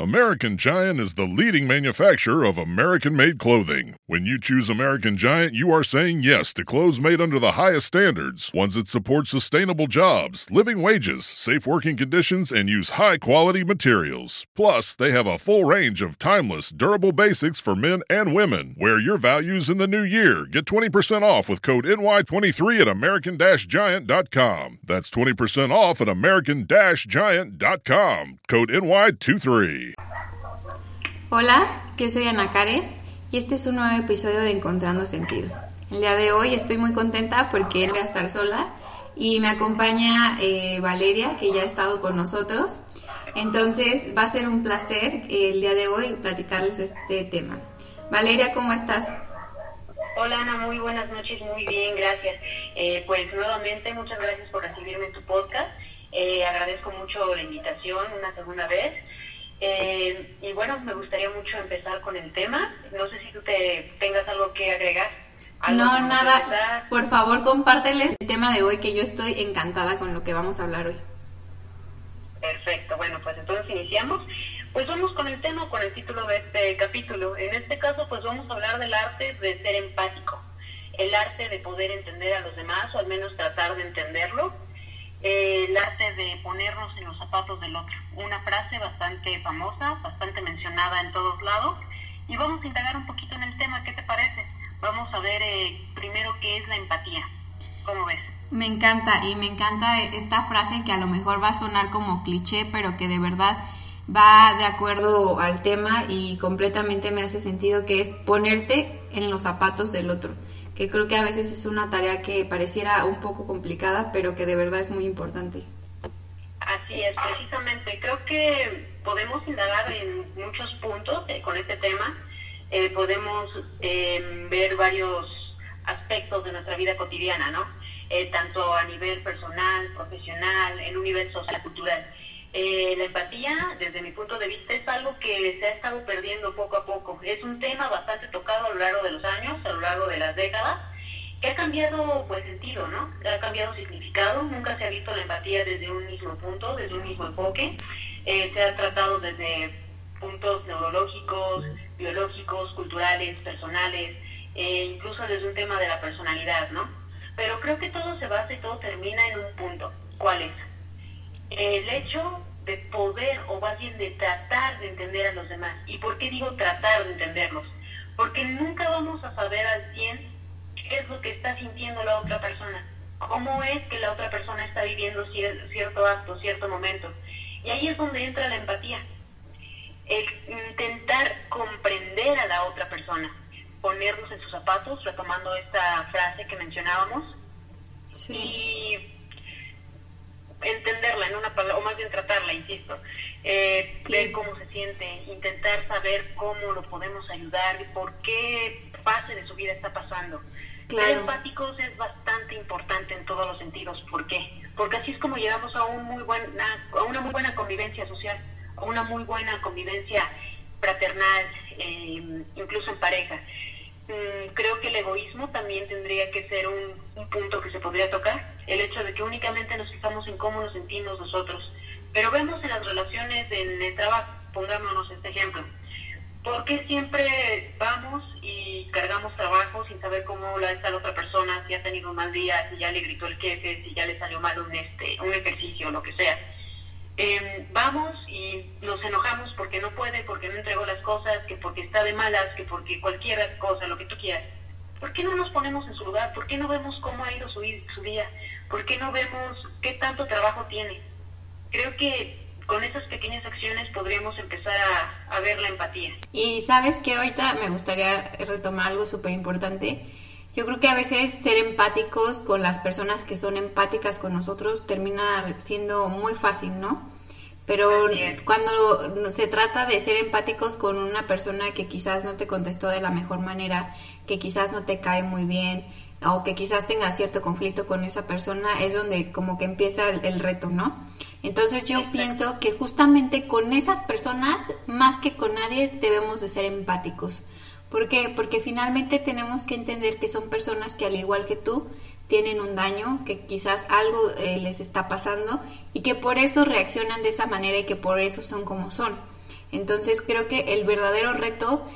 American Giant is the leading manufacturer of American made clothing. When you choose American Giant, you are saying yes to clothes made under the highest standards, ones that support sustainable jobs, living wages, safe working conditions, and use high quality materials. Plus, they have a full range of timeless, durable basics for men and women. Wear your values in the new year. Get 20% off with code NY23 at American Giant.com. That's 20% off at American Giant.com. Code NY23. Hola, yo soy Ana Karen y este es un nuevo episodio de Encontrando Sentido. El día de hoy estoy muy contenta porque no voy a estar sola y me acompaña eh, Valeria que ya ha estado con nosotros. Entonces va a ser un placer eh, el día de hoy platicarles este tema. Valeria, ¿cómo estás? Hola Ana, muy buenas noches, muy bien, gracias. Eh, pues nuevamente muchas gracias por recibirme en tu podcast. agradezco mucho la invitación una segunda vez. Eh, y bueno, me gustaría mucho empezar con el tema. No sé si tú te tengas algo que agregar. no, nada. Por favor, compárteles el tema de hoy que yo estoy encantada con lo que vamos a hablar hoy. Perfecto. Bueno, pues entonces iniciamos. Pues vamos con el tema, con el título de este capítulo. En este caso, pues vamos a hablar del arte de ser empático. El arte de poder entender a los demás, o al menos tratar de entenderlo eh, el arte de ponernos en los zapatos del otro. Una frase bastante famosa, bastante mencionada en todos lados. Y vamos a indagar un poquito en el tema, ¿qué te parece? Vamos a ver eh, primero qué es la empatía. ¿Cómo ves? Me encanta y me encanta esta frase que a lo mejor va a sonar como cliché, pero que de verdad va de acuerdo al tema y completamente me hace sentido que es ponerte en los zapatos del otro que creo que a veces es una tarea que pareciera un poco complicada, pero que de verdad es muy importante. Así es, precisamente. Creo que podemos indagar en muchos puntos eh, con este tema. Eh, podemos em, ver varios aspectos de nuestra vida cotidiana, ¿no? Eh, tanto a nivel personal, profesional, en un nivel social, cultural. Eh, la empatía, desde mi punto de vista, es algo que se ha estado perdiendo poco a poco. Es un tema bastante tocado a lo largo de los años, a lo largo de las décadas, que ha cambiado pues sentido, ¿no? Ha cambiado significado. Nunca se ha visto la empatía desde un mismo punto, desde un mismo enfoque. Eh, se ha tratado desde puntos neurológicos, biológicos, culturales, personales, e incluso desde un tema de la personalidad, ¿no? Pero creo que todo se basa y todo termina en un punto. ¿Cuál es? El hecho de poder o más bien de tratar de entender a los demás. ¿Y por qué digo tratar de entenderlos? Porque nunca vamos a saber al 100 qué es lo que está sintiendo la otra persona, cómo es que la otra persona está viviendo cierto acto, cierto momento. Y ahí es donde entra la empatía. El intentar comprender a la otra persona, ponernos en sus zapatos, retomando esta frase que mencionábamos, y entenderla en una palabra, o más bien tratarla, insisto, eh, ver cómo se siente, intentar saber cómo lo podemos ayudar, por qué fase de su vida está pasando. Claro. Ser empáticos es bastante importante en todos los sentidos. ¿Por qué? Porque así es como llegamos a, un muy buena, a una muy buena convivencia social, a una muy buena convivencia fraternal, eh, incluso en pareja. Mm, creo que el egoísmo también tendría que ser un, punto que se podría tocar, el hecho de que únicamente nos fijamos en cómo nos sentimos nosotros. Pero vemos en las relaciones en el trabajo, pongámonos este ejemplo, ¿por qué siempre vamos y cargamos trabajo sin saber cómo la está la otra persona, si ha tenido un mal día, si ya le gritó el jefe, si ya le salió mal un, este, un ejercicio, lo que sea? Em, vamos y nos enojamos porque no puede, porque no entregó las cosas, que porque está de malas, que porque cualquier cosa, lo que tú quieras. ¿Por qué no nos ponemos en su lugar? ¿Por qué no vemos cómo ha ido su, su día? ¿Por qué no vemos qué tanto trabajo tiene? Creo que con esas pequeñas acciones podríamos empezar a, a ver la empatía. Y sabes que ahorita me gustaría retomar algo súper importante yo creo que a veces ser empáticos con las personas que son empáticas con nosotros termina siendo muy fácil, ¿no? Pero cuando se trata de ser empáticos con una persona que quizás no te contestó de la mejor manera, que quizás no te cae muy bien, o que quizás tenga cierto conflicto con esa persona, es donde como que empieza el, reto, ¿no? Entonces yo pienso que justamente con esas personas, más que con nadie, debemos de ser empáticos. ¿Por qué? Porque finalmente tenemos que entender que son personas que al igual que tú tienen un daño, que quizás algo eh, les está pasando y que por eso reaccionan de esa manera y que por eso son como son. Entonces creo que el verdadero reto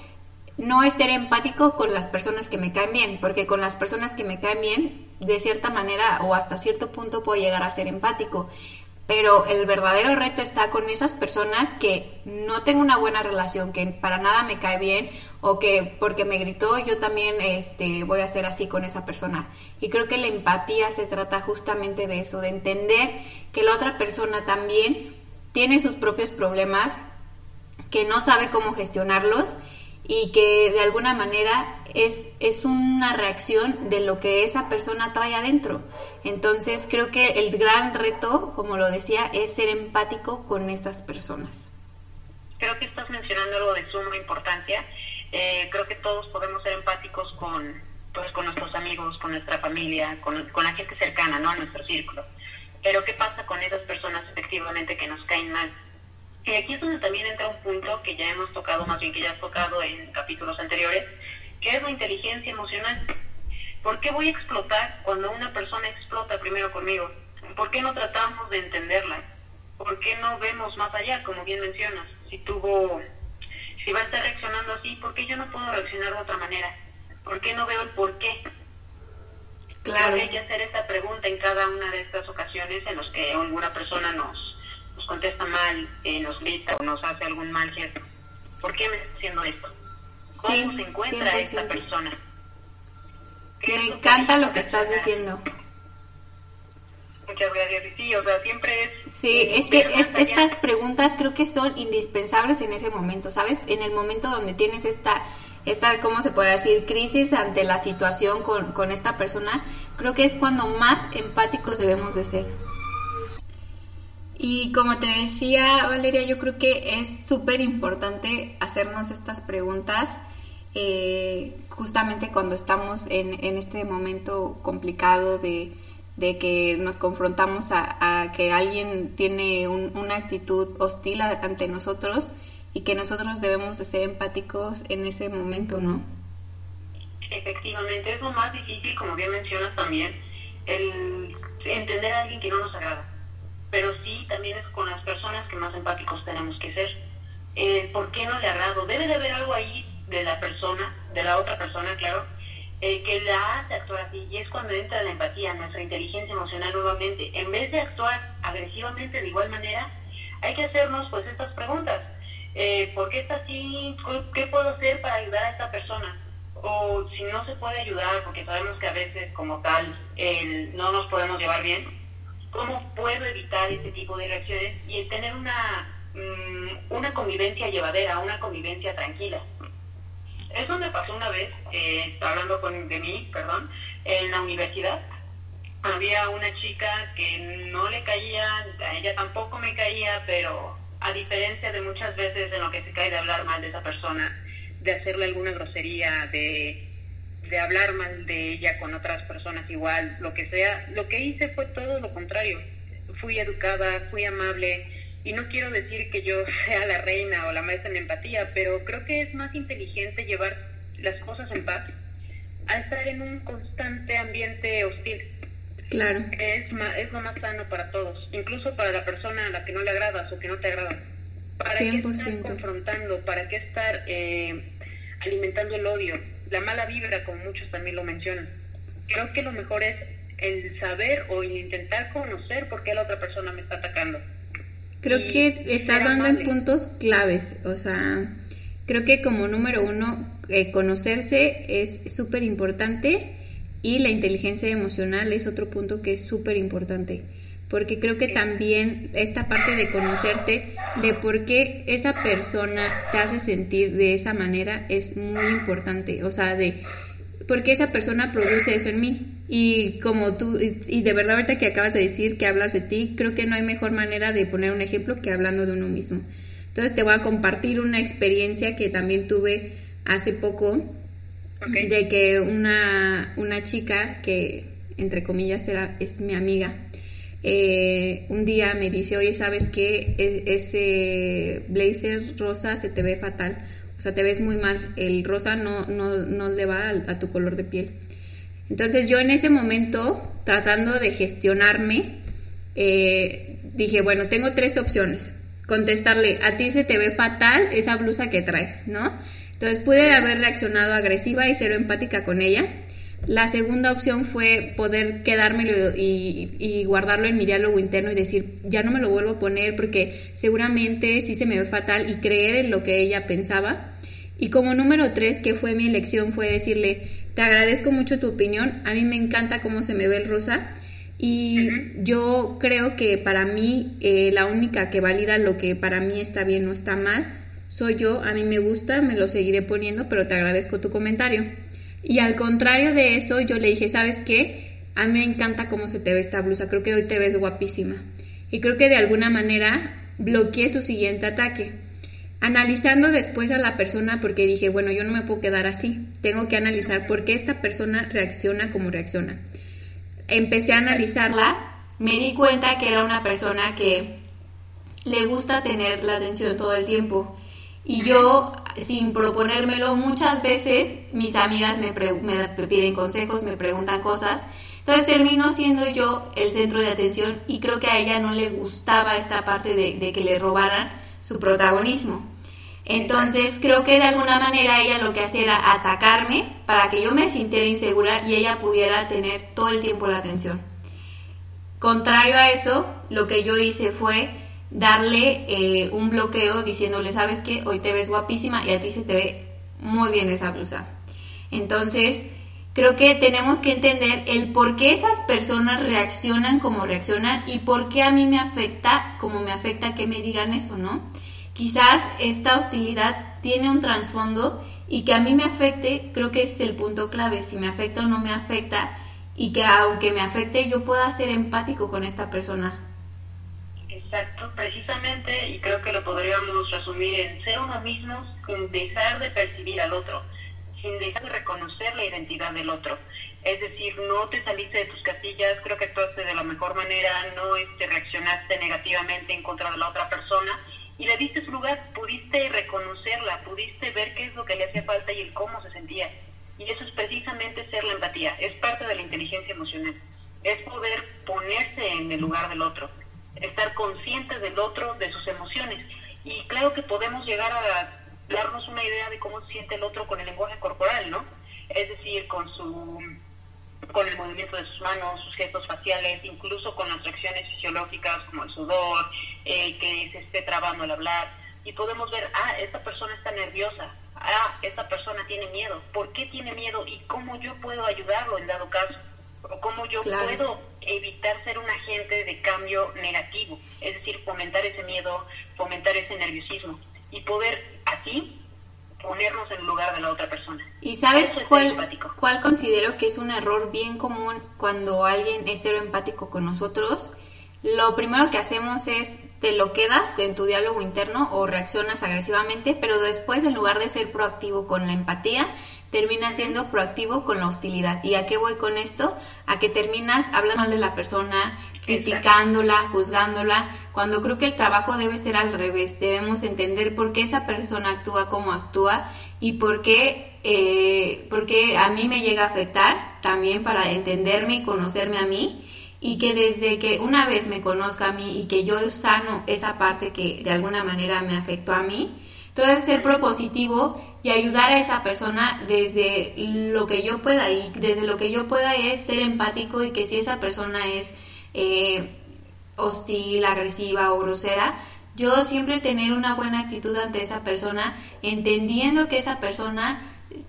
no es ser empático con las personas que me caen bien, porque con las personas que me caen bien, de cierta manera o hasta cierto punto puedo llegar a ser empático. Pero el verdadero reto está con esas personas que no tengo una buena relación, que para nada me cae bien o que porque me gritó yo también este, voy a ser así con esa persona. Y creo que la empatía se trata justamente de eso, de entender que la otra persona también tiene sus propios problemas, que no sabe cómo gestionarlos y que de alguna manera es, es una reacción de lo que esa persona trae adentro. Entonces creo que el gran reto, como lo decía, es ser empático con estas personas. Creo que estás mencionando algo de suma importancia. Eh, creo que todos podemos ser empáticos con, pues, con nuestros amigos, con nuestra familia, con, con la gente cercana, ¿no? A nuestro círculo. Pero ¿qué pasa con esas personas efectivamente que nos caen mal? Y aquí es donde también entra un punto que ya hemos tocado, más bien que ya has tocado en capítulos anteriores, que es la inteligencia emocional. ¿Por qué voy a explotar cuando una persona explota primero conmigo? ¿Por qué no tratamos de entenderla? ¿Por qué no vemos más allá, como bien mencionas? Si tuvo, si va a estar reaccionando así, ¿por qué yo no puedo reaccionar de otra manera? ¿Por qué no veo el por qué? Claro. hay que hacer esta pregunta en cada una de estas ocasiones en las que alguna persona nos contesta mal, eh, nos grita o nos hace algún mal gesto. ¿Por qué me está haciendo esto? ¿Cómo se encuentra esta persona? Me encanta lo que estás diciendo. Muchas gracias. Sí, o sea, siempre es... Sí, es que estas preguntas creo que son indispensables en ese momento, ¿sabes? En el momento donde tienes esta, esta ¿cómo se puede decir? Crisis ante la situación con, con esta persona, creo que es cuando más empáticos debemos de ser. Y como te decía Valeria, yo creo que es súper importante hacernos estas preguntas eh, justamente cuando estamos en, en, este momento complicado de, que nos confrontamos a, que alguien tiene una actitud hostil ante nosotros y que nosotros debemos de ser empáticos en ese momento, ¿no? Efectivamente, es lo más difícil, como bien mencionas también, el entender a alguien que no nos agrada pero sí también es con las personas que más empáticos tenemos que ser. Eh, ¿Por qué no le agrado? Debe de haber algo ahí de la persona, de la otra persona, claro, eh, que la hace actuar así. Y es cuando entra la empatía, nuestra inteligencia emocional nuevamente. En vez de actuar agresivamente de igual manera, hay que hacernos pues estas preguntas. Eh, ¿Por qué está así? ¿Qué puedo hacer para ayudar a esta persona? O si no se puede ayudar, porque sabemos que a veces como tal no nos podemos llevar bien, cómo evitar ese tipo de reacciones y tener una, mm, una convivencia llevadera, una convivencia tranquila. Eso me pasó una vez, eh, hablando con, de mí, perdón, en la universidad. Había una chica que no le caía, a ella tampoco me caía, pero a diferencia de muchas veces en lo que se cae de hablar mal de esa persona, de hacerle alguna grosería, de de hablar mal de ella con otras personas igual, lo que sea, lo que hice fue todo lo contrario. Fui educada, fui amable y no quiero decir que yo sea la reina o la maestra en empatía, pero creo que es más inteligente llevar las cosas en paz a estar en un constante ambiente hostil. Claro. Es, es lo más sano para todos, incluso para la persona a la que no le agradas o que no te agrada. ¿Para qué estar confrontando? ¿Para qué estar eh, alimentando el odio? la mala vibra, como muchos también lo mencionan. Creo que lo mejor es el saber o el intentar conocer por qué la otra persona me está atacando. Creo que estás dando en puntos claves, o sea, creo que como número uno, eh, conocerse es súper importante y la inteligencia emocional es otro punto que es súper importante porque creo que también esta parte de conocerte, de por qué esa persona te hace sentir de esa manera es muy importante, o sea, de por qué esa persona produce eso en mí. Y como tú, y de verdad ahorita que acabas de decir que hablas de ti, creo que no hay mejor manera de poner un ejemplo que hablando de uno mismo. Entonces te voy a compartir una experiencia que también tuve hace poco, de que una, una chica que, entre comillas, era, es mi amiga, eh, un día me dice, oye, ¿sabes qué? E, ese blazer rosa se te ve fatal, o sea, te ves muy mal, el rosa no, no, no le va a, tu color de piel. Entonces yo en ese momento, tratando de gestionarme, eh, dije, bueno, tengo tres opciones. contestarle, a ti se te ve fatal esa blusa que traes, ¿no? Entonces pude haber reaccionado agresiva y ser empática con ella. La segunda opción fue poder quedármelo y, y, guardarlo en mi diálogo interno y decir, ya no me lo vuelvo a poner porque seguramente sí se me ve fatal y creer en lo que ella pensaba. Y como número tres, que fue mi elección, fue decirle, te agradezco mucho tu opinión, a mí me encanta cómo se me ve el rosa y yo creo que para mí eh, la única que valida lo que para mí está bien o está mal soy yo, a mí me gusta, me lo seguiré poniendo, pero te agradezco tu comentario. Y al contrario de eso, yo le dije, ¿sabes qué? A mí me encanta cómo se te ve esta blusa, creo que hoy te ves guapísima. Y creo que de alguna manera bloqueé su siguiente ataque. Analizando después a la persona, porque dije, bueno, yo no me puedo quedar así, tengo que analizar por qué esta persona reacciona como reacciona. Empecé a analizarla, me di cuenta que era una persona que le gusta tener la atención todo el tiempo y yo, sin proponérmelo, muchas veces mis amigas me, me, piden consejos, me preguntan cosas. Entonces termino siendo yo el centro de atención y creo que a ella no le gustaba esta parte de, de que le robaran su protagonismo. Entonces creo que de alguna manera ella lo que hacía era atacarme para que yo me sintiera insegura y ella pudiera tener todo el tiempo la atención. Contrario a eso, lo que yo hice fue darle eh, un bloqueo diciéndole, sabes que hoy te ves guapísima y a ti se te ve muy bien esa blusa. Entonces, creo que tenemos que entender el por qué esas personas reaccionan como reaccionan y por qué a mí me afecta como me afecta que me digan eso, ¿no? Quizás esta hostilidad tiene un trasfondo y que a mí me afecte, creo que ese es el punto clave, si me afecta o no me afecta y que aunque me afecte yo pueda ser empático con esta persona Exacto, precisamente, y creo que lo podríamos resumir en ser uno mismo sin dejar de percibir al otro, sin dejar de reconocer la identidad del otro. Es decir, no te saliste de tus casillas, creo que actuaste de la mejor manera, no este, reaccionaste negativamente en contra de la otra persona y le diste su lugar, pudiste reconocerla, pudiste ver qué es lo que le hacía falta y el cómo se sentía. Y eso es precisamente ser la empatía, es parte de la inteligencia emocional, es poder ponerse en el lugar del otro estar conscientes del otro, de sus emociones. Y creo que podemos llegar a darnos una idea de cómo se siente el otro con el lenguaje corporal, ¿no? Es decir, con su con el movimiento de sus manos, sus gestos faciales, incluso con las reacciones fisiológicas como el sudor, eh, que se esté trabando al hablar. Y podemos ver, ah, esta persona está nerviosa, ah, esta persona tiene miedo, ¿por qué tiene miedo y cómo yo puedo ayudarlo en dado caso? O cómo yo puedo evitar ser un agente de cambio negativo, es decir, fomentar ese miedo, fomentar ese nerviosismo. Y poder así ponernos en el lugar de la otra persona. ¿Y sabes cuál, cuál considero que es un error bien común cuando alguien es cero empático con nosotros? Lo primero que hacemos es te lo quedas en tu diálogo interno o reaccionas agresivamente, pero después en lugar de ser proactivo con la empatía, termina siendo proactivo con la hostilidad. ¿Y a qué voy con esto? A que terminas hablando mal de la persona, criticándola, juzgándola, cuando creo que el trabajo debe ser al revés. Debemos entender por qué esa persona actúa como actúa y por qué, eh, por qué a mí me llega a afectar también para entenderme y conocerme a mí y que desde que una vez me conozca a mí y que yo sano esa parte que de alguna manera me afectó a mí, todo ser propositivo y ayudar a esa persona desde lo que yo pueda y desde lo que yo pueda es ser empático y que si esa persona es eh, hostil, agresiva o grosera, yo siempre tener una buena actitud ante esa persona, entendiendo que esa persona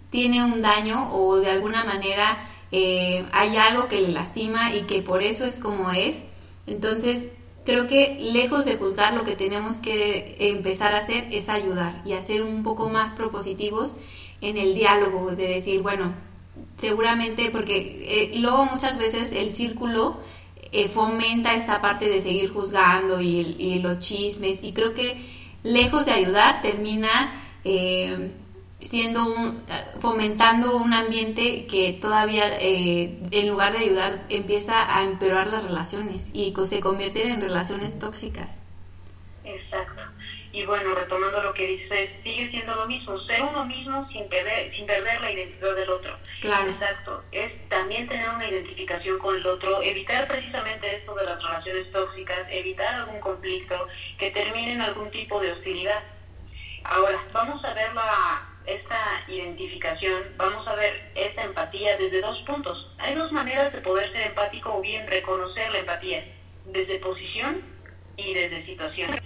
tiene un daño o de alguna manera eh, hay algo que le lastima y que por eso es como es. Entonces, creo que lejos de juzgar lo que tenemos que empezar a hacer es ayudar y hacer un poco más propositivos en el diálogo, de decir, bueno, seguramente, porque eh, luego muchas veces el círculo eh, fomenta esta parte de seguir juzgando y, los chismes y creo que lejos de ayudar termina... Eh, siendo un, fomentando un ambiente que todavía, eh, en lugar de ayudar, empieza a empeorar las relaciones y se convierten en relaciones tóxicas. Y bueno, retomando lo que dices, sigue siendo lo mismo, ser uno mismo sin perder, sin perder la identidad del otro. Claro. Exacto. Es también tener una identificación con el otro, evitar precisamente esto de las relaciones tóxicas, evitar algún conflicto que termine en algún tipo de hostilidad. Ahora, vamos a ver la, esta identificación, vamos a ver esta empatía desde dos puntos. Hay dos maneras de poder ser empático o bien reconocer la empatía, desde posición y desde situación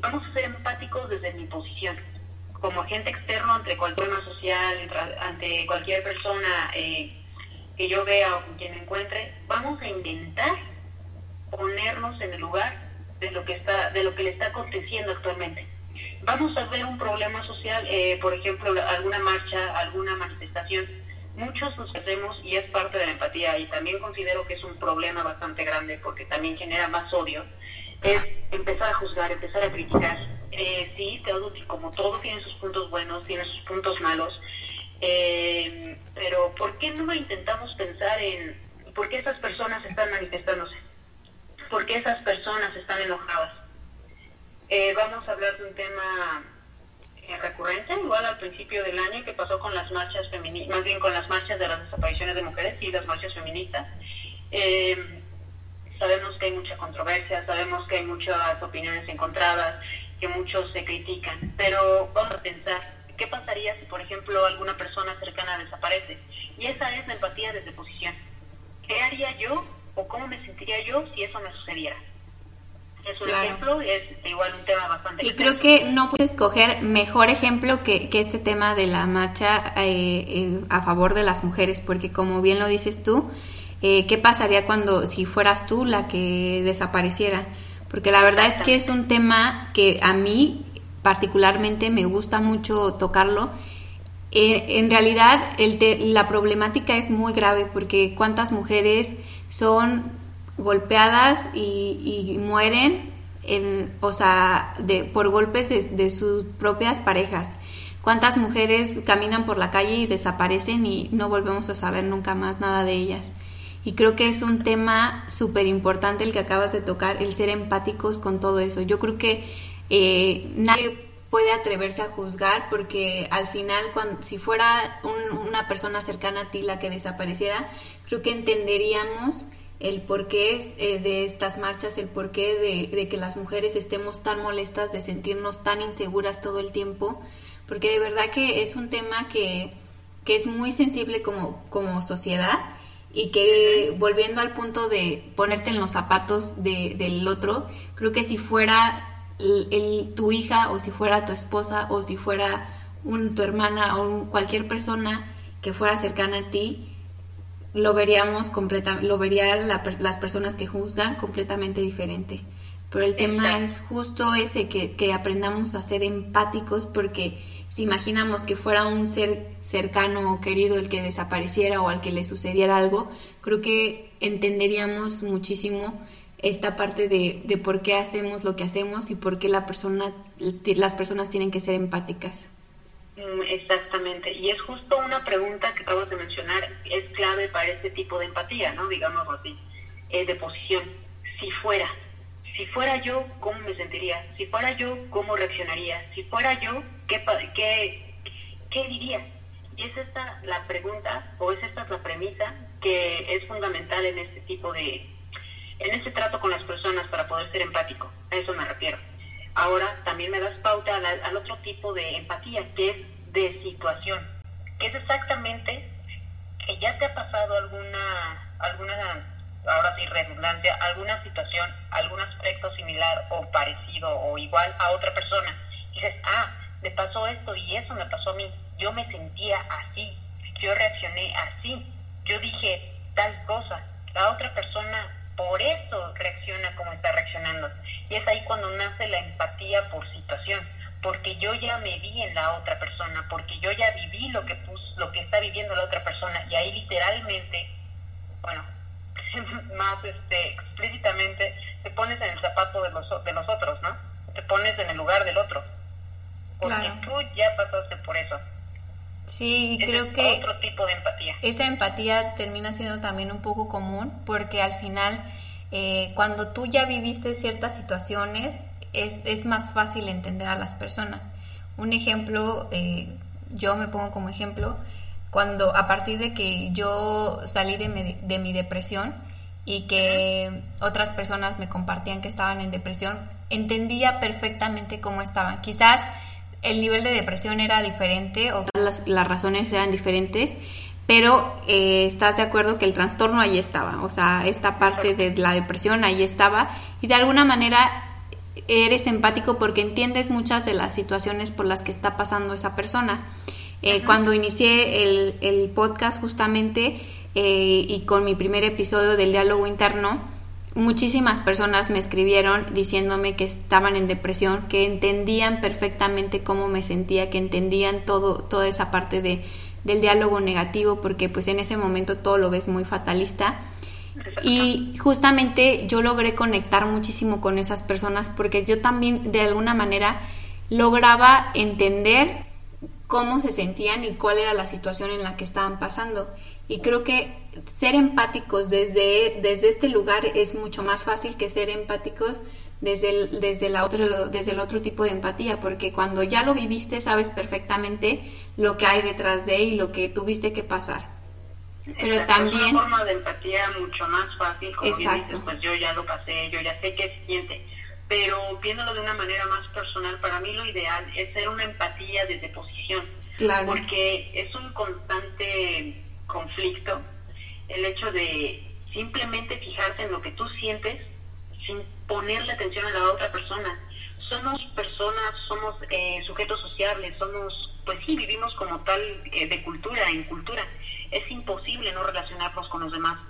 vamos a ser empáticos desde mi posición, como agente externo ante cualquier tema social, ante cualquier persona eh, que yo vea o con quien me encuentre, vamos a intentar ponernos en el lugar de lo que está, de lo que le está aconteciendo actualmente. Vamos a ver un problema social, eh, por ejemplo, alguna marcha, alguna manifestación. Muchos nos hacemos y es parte de la empatía y también considero que es un problema bastante grande porque también genera más odio es empezar a juzgar, empezar a criticar. Eh, sí, todo, como todo tiene sus puntos buenos, tiene sus puntos malos, eh, pero ¿por qué no intentamos pensar en por qué esas personas están manifestándose? ¿Por qué esas personas están enojadas? Eh, vamos a hablar de un tema eh, recurrente, igual al principio del año, que pasó con las marchas feministas, más bien con las marchas de las desapariciones de mujeres y las marchas feministas. Eh, sabemos que hay mucha controversia, sabemos que hay muchas opiniones encontradas, que muchos se critican, pero vamos a pensar, ¿qué pasaría si, por ejemplo, alguna persona cercana desaparece? Y esa es la empatía desde posición. ¿Qué haría yo o cómo me sentiría yo si eso me sucediera? Es un ejemplo, es igual un tema bastante... Y creo que no puedes escoger mejor ejemplo que, que este tema de la marcha eh, eh, a favor de las mujeres, porque como bien lo dices tú, eh, qué pasaría cuando si fueras tú la que desapareciera. Porque la verdad es que es un tema que a mí particularmente me gusta mucho tocarlo. Eh, en realidad la problemática es muy grave porque cuántas mujeres son golpeadas y, mueren en, o sea, de, por golpes de sus propias parejas. ¿Cuántas mujeres caminan por la calle y desaparecen y no volvemos a saber nunca más nada de ellas? Y creo que es un tema súper importante el que acabas de tocar, el ser empáticos con todo eso. Yo creo que eh, nadie puede atreverse a juzgar porque al final, cuando, si fuera una persona cercana a ti la que desapareciera, creo que entenderíamos el porqué eh, de estas marchas, el porqué de, de, que las mujeres estemos tan molestas, de sentirnos tan inseguras todo el tiempo, porque de verdad que es un tema que, que es muy sensible como, como sociedad y que volviendo al punto de ponerte en los zapatos de, del otro, creo que si fuera el, tu hija o si fuera tu esposa o si fuera un, tu hermana o cualquier persona que fuera cercana a ti, lo veríamos completa, lo verían las personas que juzgan completamente diferente. Pero el tema es justo ese, que, que aprendamos a ser empáticos porque si imaginamos que fuera un ser cercano o querido el que desapareciera o al que le sucediera algo, creo que entenderíamos muchísimo esta parte de, de por qué hacemos lo que hacemos y por qué la persona, las personas tienen que ser empáticas. Mm, exactamente, y es justo una pregunta que acabas de mencionar, es clave para este tipo de empatía, ¿no? Digamos así, eh, de posición. Si fuera, si fuera yo, ¿cómo me sentiría? Si fuera yo, ¿cómo reaccionaría? Si fuera yo, ¿qué, qué, qué diría? Y es esta la pregunta, o es esta la premisa que es fundamental en este tipo de, en este trato con las personas para poder ser empático. A eso me refiero. Ahora también me das pauta al, al otro tipo de empatía, que es de situación, que es exactamente que ya te ha pasado alguna, alguna ahora sí redundante, alguna situación, algún aspecto similar o parecido o igual a otra persona. Dices, ah, me pasó esto y eso me pasó a mí. Yo me sentía así, yo reaccioné así, yo dije tal cosa. La otra persona por eso reacciona como está reaccionando. Y es ahí cuando nace la empatía por situación, porque yo ya me vi en la otra persona, porque yo ya viví lo que lo que está viviendo la otra persona y ahí literalmente, bueno, más este, explícitamente te pones en el zapato de los, de los otros, ¿no? Te pones en el lugar del otro. Porque tú ya pasaste por eso. Sí, creo que otro tipo de empatía. Esta empatía termina siendo también un poco común porque al final, eh, cuando tú ya viviste ciertas situaciones, es, es más fácil entender a las personas. Un ejemplo, eh, yo me pongo como ejemplo, cuando a partir de que yo salí de mi, de mi depresión y que otras personas me compartían que estaban en depresión, entendía perfectamente cómo estaban. Quizás el nivel de depresión era diferente o las, las razones eran diferentes, pero eh, estás de acuerdo que el trastorno ahí estaba, o sea, esta parte de la depresión ahí estaba y de alguna manera eres empático porque entiendes muchas de las situaciones por las que está pasando esa persona. Eh, cuando inicié el, el podcast justamente eh, y con mi primer episodio del diálogo interno, muchísimas personas me escribieron diciéndome que estaban en depresión, que entendían perfectamente cómo me sentía, que entendían todo, toda esa parte de, del diálogo negativo, porque pues en ese momento todo lo ves muy fatalista. Y justamente yo logré conectar muchísimo con esas personas porque yo también de alguna manera lograba entender cómo se sentían y cuál era la situación en la que estaban pasando. Y creo que ser empáticos desde, desde este lugar es mucho más fácil que ser empáticos desde el, desde, la otro, desde el otro tipo de empatía, porque cuando ya lo viviste sabes perfectamente lo que hay detrás de y lo que tuviste que pasar. Pero también... Es una forma de empatía mucho más fácil, como Exacto. dices, pues yo ya lo pasé, yo ya sé qué siente pero viéndolo de una manera más personal, para mí lo ideal es ser una empatía desde posición, claro. porque es un constante conflicto el hecho de simplemente fijarse en lo que tú sientes sin ponerle atención a la otra persona. Somos personas, somos eh, sujetos sociables, somos, pues sí, vivimos como tal eh, de cultura en cultura. Es imposible no relacionarnos con los demás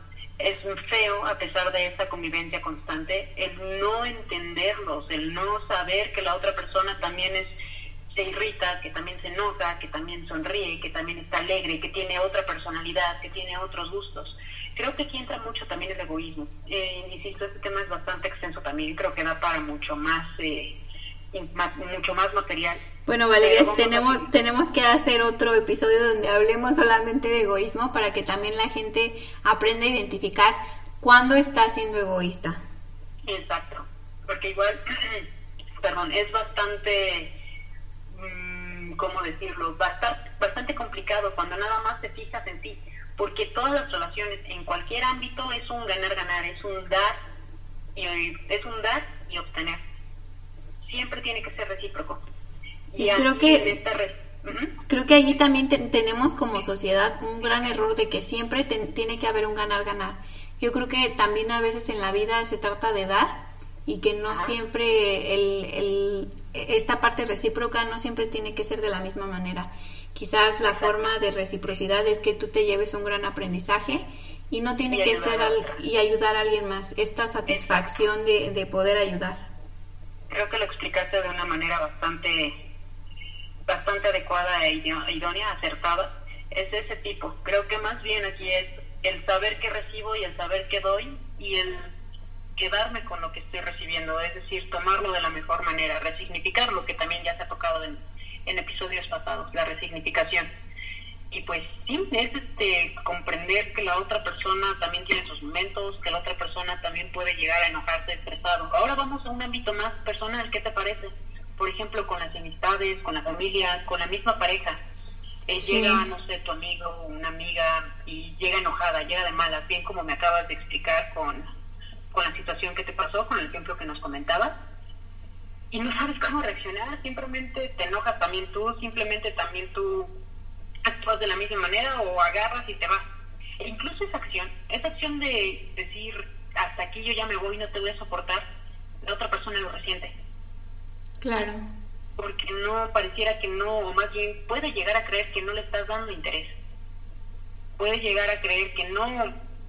es feo, a pesar de esta convivencia constante, el no entenderlos, el no saber que la otra persona también es, se irrita, que también se enoja, que también sonríe, que también está alegre, que tiene otra personalidad, que tiene otros gustos. Creo que aquí entra mucho también el egoísmo. Eh, insisto, este tema es bastante extenso también, creo que da para mucho más, eh, mucho más material bueno, Valeria, tenemos, tenemos que hacer otro episodio donde hablemos solamente de egoísmo para que también la gente aprenda a identificar cuándo está siendo egoísta. Exacto, porque igual, perdón, es bastante, mm, ¿cómo decirlo? Bastante, bastante complicado cuando nada más te fijas en ti, porque todas las relaciones en cualquier ámbito es un ganar-ganar, es un dar y es un dar y obtener. Siempre tiene que ser recíproco. Y, creo que creo que allí también tenemos como sociedad un gran error de que siempre tiene que haber un ganar-ganar. Yo creo que también a veces en la vida se trata de dar y que no siempre el, el, esta parte recíproca no siempre tiene que ser de la misma manera. Quizás la forma de reciprocidad es que tú te lleves un gran aprendizaje y no tiene que ser y ayudar a alguien más. Esta satisfacción de, de poder ayudar. Creo que lo explicaste de una manera bastante bastante adecuada e idónea, acertada, es ese tipo. Creo que más bien aquí es el saber qué recibo y el saber qué doy y el quedarme con lo que estoy recibiendo, es decir, tomarlo de la mejor manera, resignificar lo que también ya se ha tocado en, en episodios pasados, la resignificación. Y pues sí, es este, comprender que la otra persona también tiene sus momentos, que la otra persona también puede llegar a enojarse estresado. Ahora vamos a un ámbito más personal, ¿qué te parece? Por ejemplo, con las amistades, con la familia, con la misma pareja. Eh, llega, no sé, tu amigo o una amiga y llega enojada, llega de mala, bien como me acabas de explicar con, con la situación que te pasó, con el ejemplo que nos comentabas, y no sabes cómo reaccionar, simplemente te enojas también tú, simplemente también tú actúas de la misma manera o agarras y te vas. E incluso esa acción, esa acción de decir, hasta aquí yo ya me voy, no te voy a soportar, la otra persona lo resiente Claro. Porque no pareciera que no, o más bien puede llegar a creer que no le estás dando interés. Puede llegar a creer que no,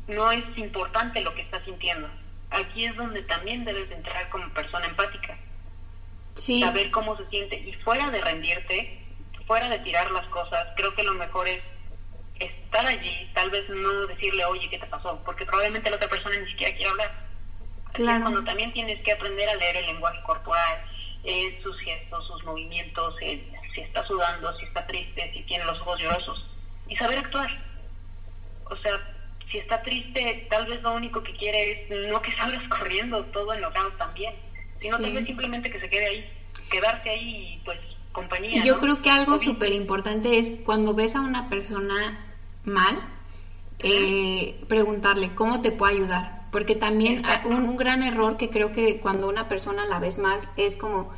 no es importante lo que está sintiendo. Aquí es donde también debes entrar como persona empática. Sí. Saber cómo se siente. Y fuera de rendirte, fuera de tirar las cosas, creo que lo mejor es estar allí, tal vez no decirle, oye, ¿qué te pasó? Porque probablemente la otra persona ni siquiera quiere hablar. Claro. cuando también tienes que aprender a leer el lenguaje corporal, eh, sus gestos, sus movimientos, eh, si está sudando, si está triste, si tiene los ojos llorosos, y saber actuar. O sea, si está triste, tal vez lo único que quiere es no que salgas corriendo todo enojado también, sino tal vez simplemente que se quede ahí, quedarse ahí y pues compañía. Yo creo que algo súper importante es cuando ves a una persona mal, eh, preguntarle cómo te puedo ayudar. Porque también un, un, gran error que creo que cuando una persona la ves mal es como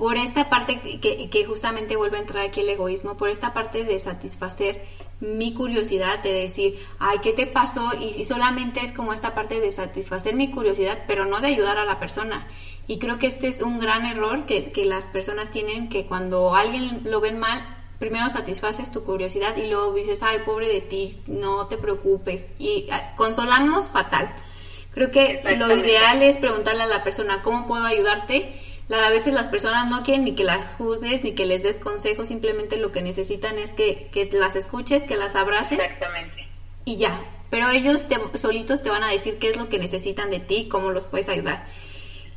por esta parte que, justamente vuelve a entrar aquí el egoísmo, por esta parte de satisfacer mi curiosidad, de decir, ay, ¿qué te pasó? Y, solamente es como esta parte de satisfacer mi curiosidad, pero no de ayudar a la persona. Y creo que este es un gran error que, que las personas tienen, que cuando alguien lo ven mal, primero satisfaces tu curiosidad y luego dices, ay, pobre de ti, no te preocupes. Y ah, consolamos fatal. Creo que lo ideal es preguntarle a la persona, ¿cómo puedo ayudarte? a veces las personas no quieren ni que las juzgues ni que les des consejos, simplemente lo que necesitan es que, que las escuches, que las abraces. Exactamente. Y ya. Pero ellos te, solitos te van a decir qué es lo que necesitan de ti, cómo los puedes ayudar.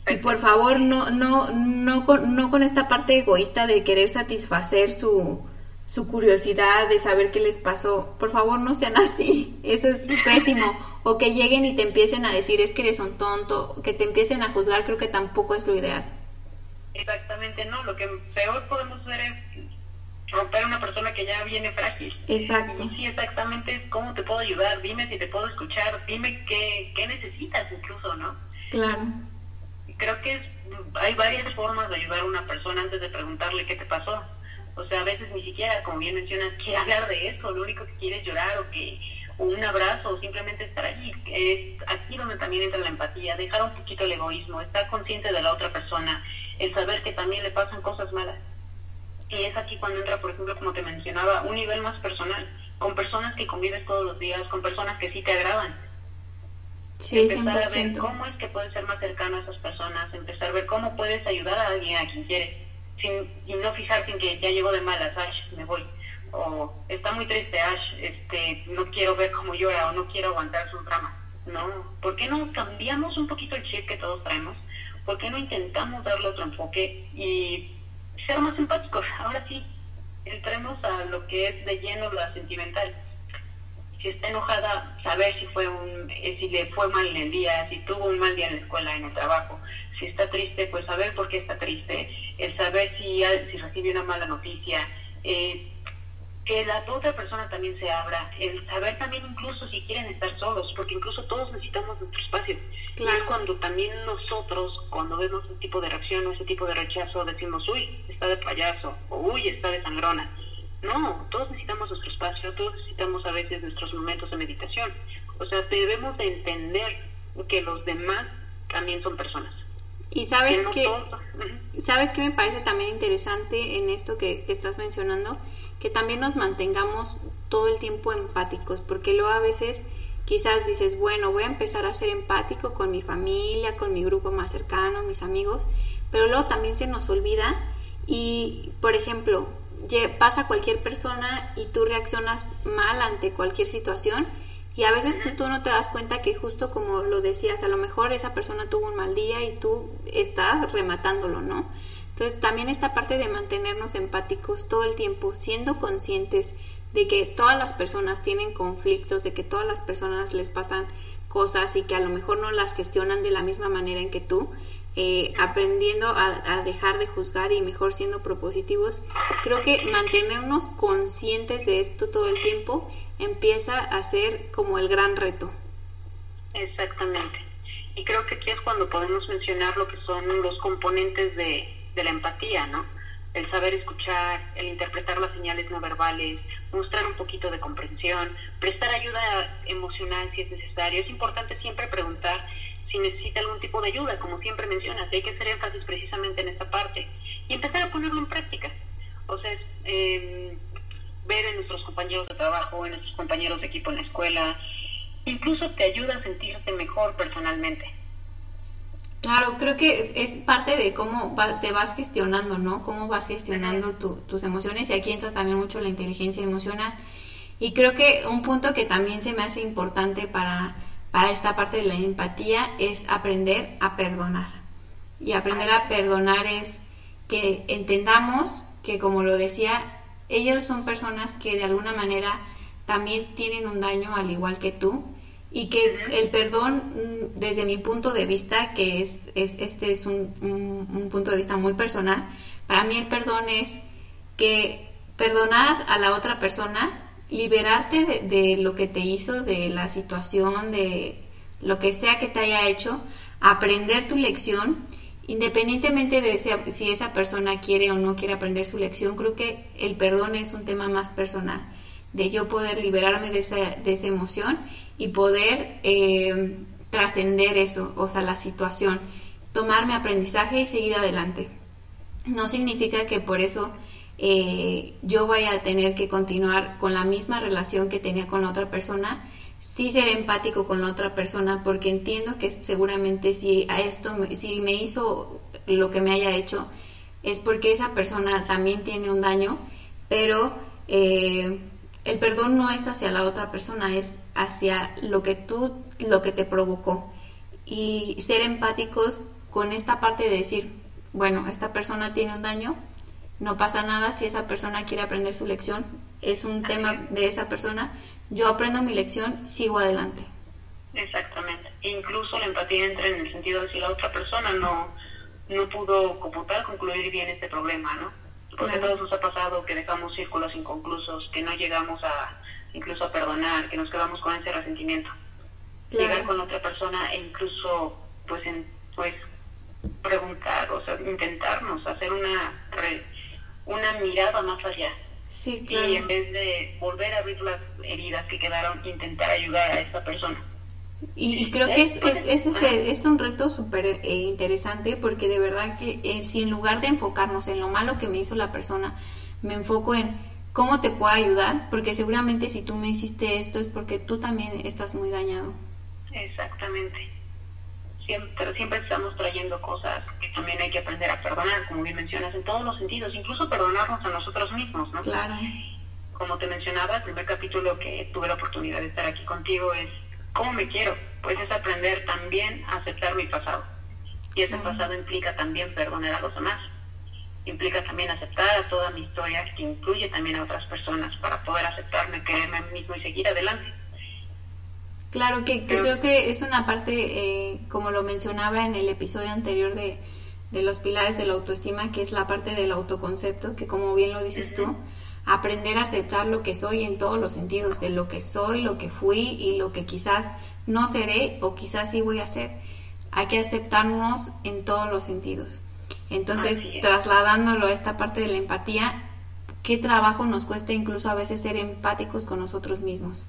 Y por favor, no, no, no, con, no con esta parte egoísta de querer satisfacer su, su curiosidad de saber qué les pasó. Por favor, no sean así. Eso es pésimo. O que lleguen y te empiecen a decir es que eres un tonto, que te empiecen a juzgar, creo que tampoco es lo ideal. Exactamente, no. Lo que peor podemos hacer es romper a una persona que ya viene frágil. Exacto. Y sí, exactamente, ¿cómo te puedo ayudar? Dime si te puedo escuchar, dime qué, qué necesitas incluso, ¿no? Claro. Creo que hay varias formas de ayudar a una persona antes de preguntarle qué te pasó. O sea, a veces ni siquiera, como bien mencionas, quiere hablar de eso, lo único que quiere es llorar o que o un abrazo o simplemente estar allí. Es aquí donde también entra la empatía, dejar un poquito el egoísmo, estar consciente de la otra persona, el saber que también le pasan cosas malas. Y es aquí cuando entra, por ejemplo, como te mencionaba, un nivel más personal, con personas que convives todos los días, con personas que sí te agradan. Sí, empezar a ver cómo es que puedes ser más cercano a esas personas, empezar a ver cómo puedes ayudar a alguien a quien quieres, sin, y no fijarte en que ya llegó de malas, Ash, me voy. O está muy triste, Ash, este, no quiero ver cómo llora o no quiero aguantar su drama. No, ¿por qué no cambiamos un poquito el chip que todos traemos? ¿por qué no intentamos darle otro enfoque y ser más empáticos? Ahora sí, entremos a lo que es de lleno la sentimental. Si está enojada, saber si fue un, eh, si le fue mal en el día, si tuvo un mal día en la escuela, en el trabajo. Si está triste, pues saber por qué está triste, el saber si, si recibe una mala noticia, eh, que la otra persona también se abra, el saber también incluso si quieren estar solos, porque incluso todos necesitamos nuestro espacio. Y es cuando también nosotros, cuando vemos ese tipo de reacción o ese tipo de rechazo, decimos, uy, está de payaso, o uy, está de sangrona. No, todos necesitamos nuestro espacio, todos necesitamos a veces nuestros momentos de meditación. O sea, debemos de entender que los demás también son personas. Y sabes que, sabes que me parece también interesante en esto que, que estás mencionando, que también nos mantengamos todo el tiempo empáticos, porque luego a veces quizás dices, bueno, voy a empezar a ser empático con mi familia, con mi grupo más cercano, mis amigos, pero luego también se nos olvida y, por ejemplo, pasa cualquier persona y tú reaccionas mal ante cualquier situación y a veces tú no te das cuenta que justo como lo decías, a lo mejor esa persona tuvo un mal día y tú estás rematándolo, ¿no? Entonces también esta parte de mantenernos empáticos todo el tiempo, siendo conscientes de que todas las personas tienen conflictos, de que todas las personas les pasan cosas y que a lo mejor no las gestionan de la misma manera en que tú, eh, aprendiendo a, dejar de juzgar y mejor siendo propositivos, creo que mantenernos conscientes de esto todo el tiempo empieza a ser como el gran reto. Exactamente. Y creo que aquí es cuando podemos mencionar lo que son los componentes de, de la empatía, ¿no? El saber escuchar, el interpretar las señales no verbales, mostrar un poquito de comprensión, prestar ayuda emocional si es necesario. Es importante siempre preguntar si necesita algún tipo de ayuda, como siempre mencionas, hay que hacer énfasis precisamente en esta parte y empezar a ponerlo en práctica. O sea, em, ver en nuestros compañeros de trabajo, en nuestros compañeros de equipo en la escuela, incluso te ayuda a sentirte mejor personalmente. Claro, creo que es parte de cómo te vas gestionando, ¿no? Cómo vas gestionando tus emociones y aquí entra también mucho la inteligencia emocional. Y creo que un punto que también se me hace importante para, para esta parte de la empatía es aprender a perdonar. Y aprender a perdonar es que entendamos que, como lo decía, ellos son personas que de alguna manera también tienen un daño al igual que tú y que el perdón, mm, desde mi punto de vista, que es, es este es un, un, punto de vista muy personal, para mí el perdón es que perdonar a la otra persona, liberarte de, de lo que te hizo, de la situación, de lo que sea que te haya hecho, aprender tu lección, independientemente de si esa persona quiere o no quiere aprender su lección, creo que el perdón es un tema más personal, de yo poder liberarme de esa, de esa emoción y poder eh, trascender eso, o sea, la situación, tomarme aprendizaje y seguir adelante. No significa que por eso eh, yo vaya a tener que continuar con la misma relación que tenía con la otra persona, sí ser empático con la otra persona porque entiendo que seguramente si a esto si me hizo lo que me haya hecho es porque esa persona también tiene un daño pero eh, el perdón no es hacia la otra persona es hacia lo que tú lo que te provocó. Y ser empáticos con esta parte de decir bueno esta persona tiene un daño no pasa nada si esa persona quiere aprender su lección es un tema de esa persona yo aprendo mi lección, sigo adelante. Exactamente. E incluso la empatía entra en el sentido de si la otra persona no, no pudo como tal concluir bien este problema, ¿no? Porque a todos nos ha pasado que dejamos círculos inconclusos, que no llegamos a incluso a perdonar, que nos quedamos con ese resentimiento. Llegar con otra persona e incluso pues en, pues preguntar, o sea, intentarnos hacer una una mirada más allá Sí, claro. Y en vez de volver a abrir las heridas que quedaron, intentar ayudar a esa persona. Y, creo que es, es, es, un reto súper eh, interesante porque de verdad que eh, si en lugar de enfocarnos en lo malo que me hizo la persona, me enfoco en cómo te puedo ayudar, porque seguramente si tú me hiciste esto es porque tú también estás muy dañado. Exactamente siempre, siempre estamos trayendo cosas que también hay que aprender a perdonar, como bien mencionas, en todos los sentidos, incluso perdonarnos a nosotros mismos, ¿no? Claro. Como te mencionaba, el primer capítulo que tuve la oportunidad de estar aquí contigo es ¿cómo me quiero? Pues es aprender también a aceptar mi pasado. Y ese pasado implica también perdonar a los demás. Implica también aceptar a toda mi historia, que incluye también a otras personas, para poder aceptarme, quererme a mí mismo y seguir adelante. Claro, que, creo que es una parte, eh, como lo mencionaba en el episodio anterior de, los pilares de la autoestima, que es la parte del autoconcepto, que como bien lo dices tú, aprender a aceptar lo que soy en todos los sentidos, de lo que soy, lo que fui y lo que quizás no seré o quizás sí voy a ser. Hay que aceptarnos en todos los sentidos. Entonces, trasladándolo a esta parte de la empatía, qué trabajo nos cuesta incluso a veces ser empáticos con nosotros mismos.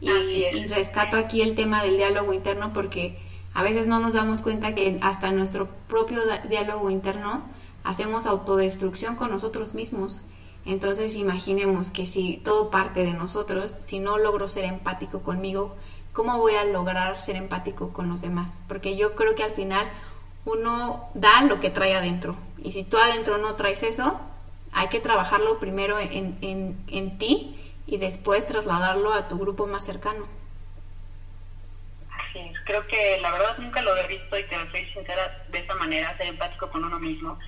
Y, rescato aquí el tema del diálogo interno porque a veces no nos damos cuenta que hasta nuestro propio diálogo interno hacemos autodestrucción con nosotros mismos. Entonces imaginemos que si todo parte de nosotros, si no logro ser empático conmigo, ¿cómo voy a lograr ser empático con los demás? Porque yo creo que al final uno da lo que trae adentro. Y si tú adentro no traes eso, hay que trabajarlo primero en, en, en ti y después trasladarlo a tu grupo más cercano. Así es, creo que la verdad nunca lo he visto y te soy sincera de esa manera, ser empático con uno mismo,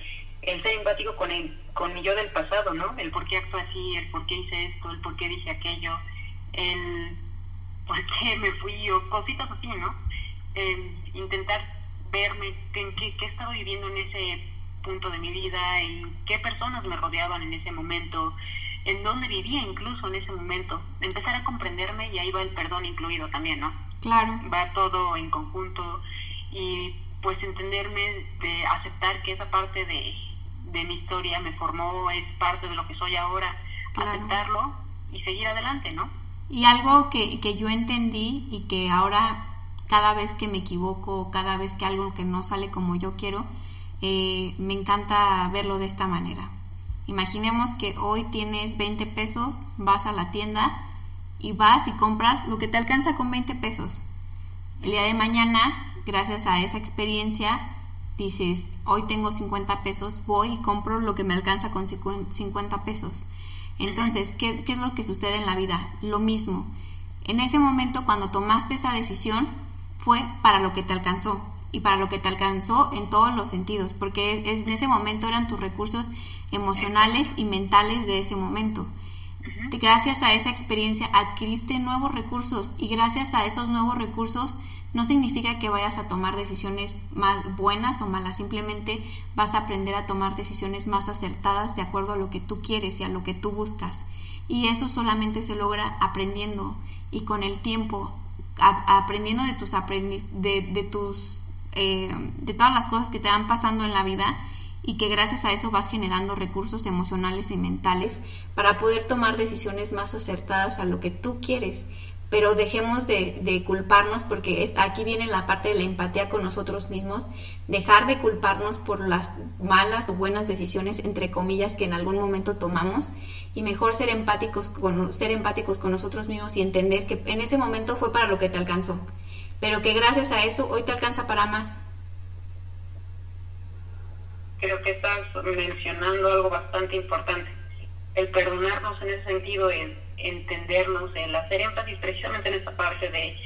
el ser empático con el, con mi yo del pasado, ¿no? El por qué actúo así, el por qué hice esto, el por qué dije aquello, el por qué me fui o cositas así, ¿no? intentar verme en qué, qué estaba viviendo en ese punto de mi vida, en qué personas me rodeaban en ese momento, en dónde vivía incluso en ese momento, empezar a comprenderme y ahí va el perdón incluido también, ¿no? Claro. Va todo en conjunto y pues entenderme, de aceptar que esa parte de, mi historia me formó, es parte de lo que soy ahora, aceptarlo y seguir adelante, ¿no? Y algo que, que yo entendí y que ahora cada vez que me equivoco, cada vez que algo que no sale como yo quiero, eh, me encanta verlo de esta manera Imaginemos que hoy tienes 20 pesos, vas a la tienda y vas y compras lo que te alcanza con 20 pesos. El día de mañana, gracias a esa experiencia, dices, hoy tengo 50 pesos, voy y compro lo que me alcanza con 50 pesos. Entonces, ¿qué, ¿qué, es lo que sucede en la vida? Lo mismo. En ese momento, cuando tomaste esa decisión, fue para lo que te alcanzó y para lo que te alcanzó en todos los sentidos, porque en ese momento eran tus recursos emocionales y mentales de ese momento. Gracias a esa experiencia adquiriste nuevos recursos y gracias a esos nuevos recursos no significa que vayas a tomar decisiones más buenas o malas, simplemente vas a aprender a tomar decisiones más acertadas de acuerdo a lo que tú quieres y a lo que tú buscas. Y eso solamente se logra aprendiendo y con el tiempo, aprendiendo de tus aprendiz, de, de tus eh, de todas las cosas que te van pasando en la vida y que gracias a eso vas generando recursos emocionales y mentales para poder tomar decisiones más acertadas a lo que tú quieres. Pero dejemos de, culparnos porque aquí viene la parte de la empatía con nosotros mismos, dejar de culparnos por las malas o buenas decisiones, entre comillas, que en algún momento tomamos. Y mejor ser empáticos con, ser empáticos con nosotros mismos y entender que en ese momento fue para lo que te alcanzó, pero que gracias a eso hoy te alcanza para más. Creo que estás mencionando algo bastante importante, el perdonarnos en ese sentido, en entendernos, el hacer énfasis precisamente en esta parte de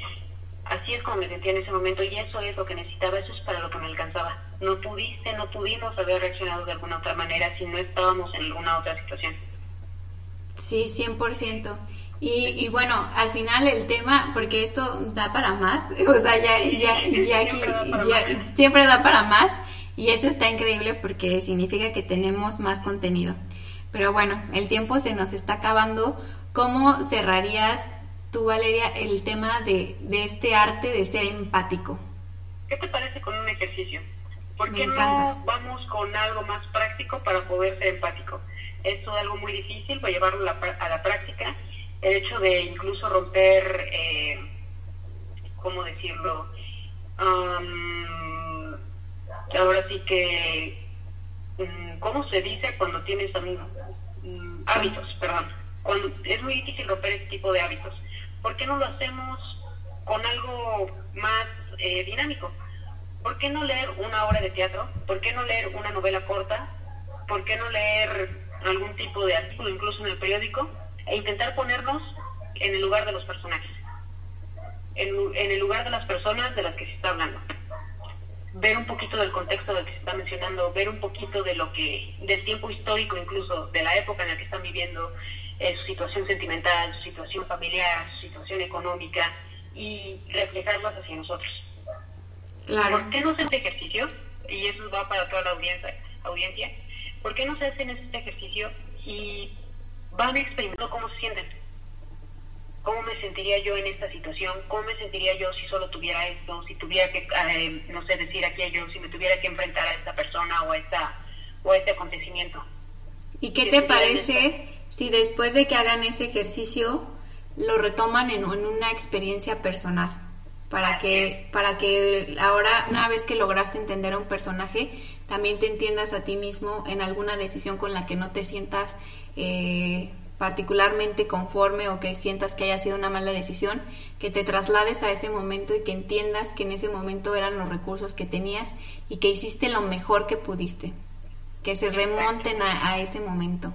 así es como me sentía en ese momento y eso es lo que necesitaba, eso es para lo que me alcanzaba. No pudiste, no pudimos haber reaccionado de alguna otra manera si no estábamos en alguna otra situación. Sí, 100%. Y, y bueno, al final el tema, porque esto da para más, o sea, ya, ya, ya, siempre, da ya siempre da para más y eso está increíble porque significa que tenemos más contenido. Pero bueno, el tiempo se nos está acabando. ¿Cómo cerrarías tú, Valeria, el tema de, este arte de ser empático? ¿Qué te parece con un ejercicio? ¿Por qué no vamos con algo más práctico para poder ser empático? Esto es algo muy difícil, voy a llevarlo a la práctica. El hecho de incluso romper, eh, ¿cómo decirlo? ahora sí que, mm, ¿cómo se dice cuando tienes mm, hábitos? Perdón cuando es muy difícil romper este tipo de hábitos. ¿Por qué no lo hacemos con algo más eh, dinámico? ¿Por qué no leer una obra de teatro? ¿Por qué no leer una novela corta? ¿Por qué no leer algún tipo de artículo, incluso en el periódico? E intentar ponernos en el lugar de los personajes, en, en el lugar de las personas de las que se está hablando ver un poquito del contexto del que se está mencionando, ver un poquito de lo que, del tiempo histórico incluso, de la época en la que están viviendo, eh, su situación sentimental, su situación familiar, su situación económica y reflejarlas hacia nosotros. Claro. ¿Por qué no se este ejercicio? Y eso va para toda la audiencia. audiencia ¿Por qué no se hacen este ejercicio y van experimentando cómo se sienten? ¿Cómo me sentiría yo en esta situación? ¿Cómo me sentiría yo si solo tuviera esto? Si tuviera que, eh, no sé, decir aquello, si me tuviera que enfrentar a esta persona o a, esta, o a este acontecimiento. ¿Y qué te parece si después de que hagan ese ejercicio lo retoman en, una experiencia personal para que para que ahora una vez que lograste entender a un personaje también te entiendas a ti mismo en alguna decisión con la que no te sientas eh, particularmente conforme o que sientas que haya sido una mala decisión, que te traslades a ese momento y que entiendas que en ese momento eran los recursos que tenías y que hiciste lo mejor que pudiste, que se remonten a ese momento.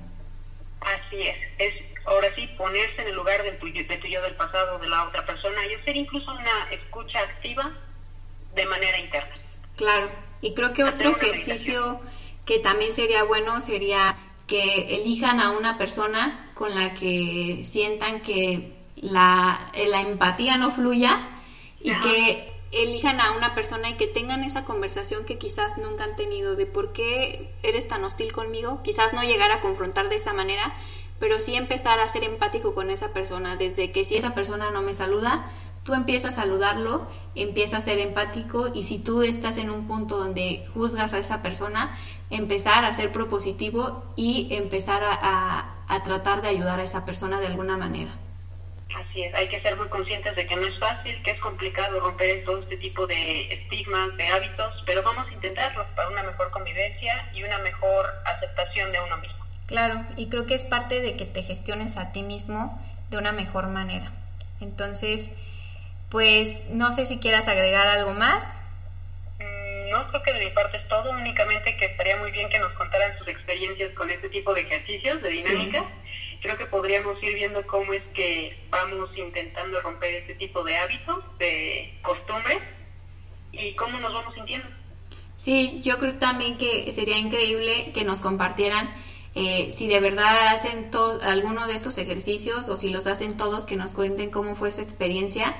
Así es, es ahora sí ponerse en el lugar de tu, yo del pasado, de la otra persona y hacer incluso una escucha activa de manera interna. La y creo que otro ejercicio que también sería bueno sería que elijan a una persona con la que sientan que la, la empatía no fluya y que elijan a una persona y que tengan esa conversación que quizás nunca han tenido de por qué eres tan hostil conmigo, quizás no llegar a confrontar de esa manera, pero sí empezar a ser empático con esa persona, desde que si esa persona no me saluda, tú empiezas a saludarlo, empiezas a ser empático y si tú estás en un punto donde juzgas a esa persona, empezar a ser propositivo y empezar a, a tratar de ayudar a esa persona de alguna manera. Así es, hay que ser muy conscientes de que no es fácil, que es complicado romper todo este tipo de estigmas, de hábitos, pero vamos a intentarlo para una mejor convivencia y una mejor aceptación de uno mismo. Claro, y creo que es parte de que te gestiones a ti mismo de una mejor manera. Entonces, pues no sé si quieras agregar algo más. Mm, no creo que de mi parte es todo, únicamente que estaría muy bien que nos contaran sus experiencias con este tipo de ejercicios, de dinámicas creo que podríamos ir viendo cómo es que vamos intentando romper este tipo de hábitos, de costumbres y cómo nos vamos sintiendo. Sí, yo creo también que sería increíble que nos compartieran Eh, si de verdad hacen alguno de estos ejercicios o si los hacen todos, que nos cuenten cómo fue su experiencia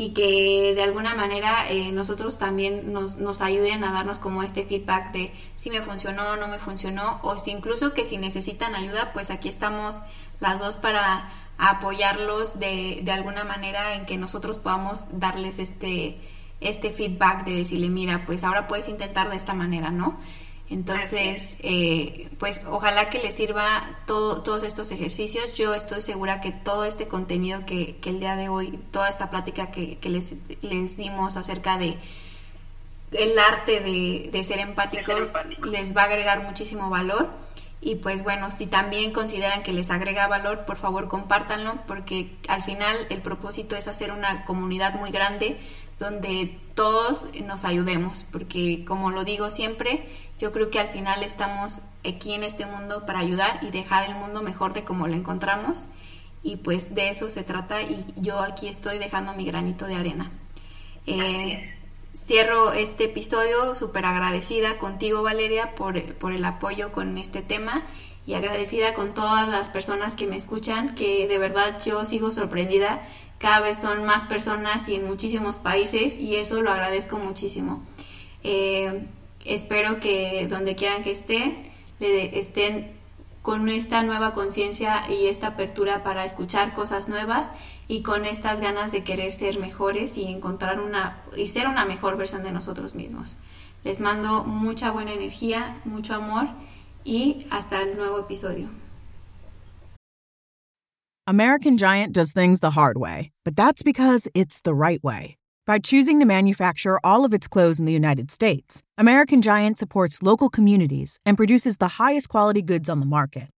y que de alguna manera eh, nosotros también nos, nos ayuden a darnos como este feedback de si me funcionó o no me funcionó o si incluso que si necesitan ayuda pues aquí estamos las dos para apoyarlos de, de alguna manera en que nosotros podamos darles este este feedback de decirle mira pues ahora puedes intentar de esta manera no entonces, eh, pues ojalá que les sirva todo, todos estos ejercicios. Yo estoy segura que todo este contenido que, que el día de hoy, toda esta plática que, que les, les, dimos acerca de el arte de, de, ser empáticos, les va a agregar muchísimo valor. Y pues bueno, si también consideran que les agrega valor, por favor compártanlo, porque al final el propósito es hacer una comunidad muy grande donde todos nos ayudemos, porque como lo digo siempre, yo creo que al final estamos aquí en este mundo para ayudar y dejar el mundo mejor de como lo encontramos y pues de eso se trata y yo aquí estoy dejando mi granito de arena. Eh, cierro este episodio súper agradecida contigo Valeria por, por el apoyo con este tema y agradecida con todas las personas que me escuchan, que de verdad yo sigo sorprendida. Cada vez son más personas y en muchísimos países y eso lo agradezco muchísimo. Eh, espero que donde quieran que esté, le estén con esta nueva conciencia y esta apertura para escuchar cosas nuevas y con estas ganas de querer ser mejores y encontrar una y ser una mejor versión de nosotros mismos. Les mando mucha buena energía, mucho amor y hasta el nuevo episodio. American Giant does things the hard way, but that's because it's the right way. By choosing to manufacture all of its clothes in the United States, American Giant supports local communities and produces the highest quality goods on the market.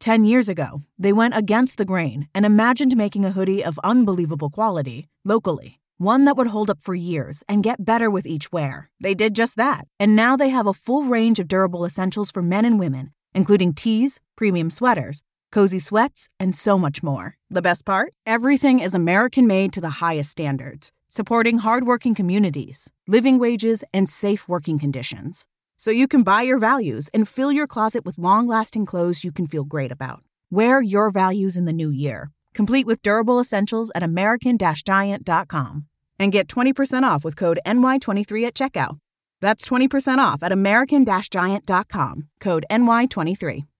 Ten years ago, they went against the grain and imagined making a hoodie of unbelievable quality locally, one that would hold up for years and get better with each wear. They did just that, and now they have a full range of durable essentials for men and women, including tees, premium sweaters, cozy sweats, and so much more. The best part? Everything is American made to the highest standards supporting hardworking communities, living wages, and safe working conditions. So you can buy your values and fill your closet with long lasting clothes you can feel great about. Wear your values in the new year, complete with durable essentials at American Giant.com. And get 20% off with code NY23 at checkout. That's 20% off at American Giant.com, code NY23.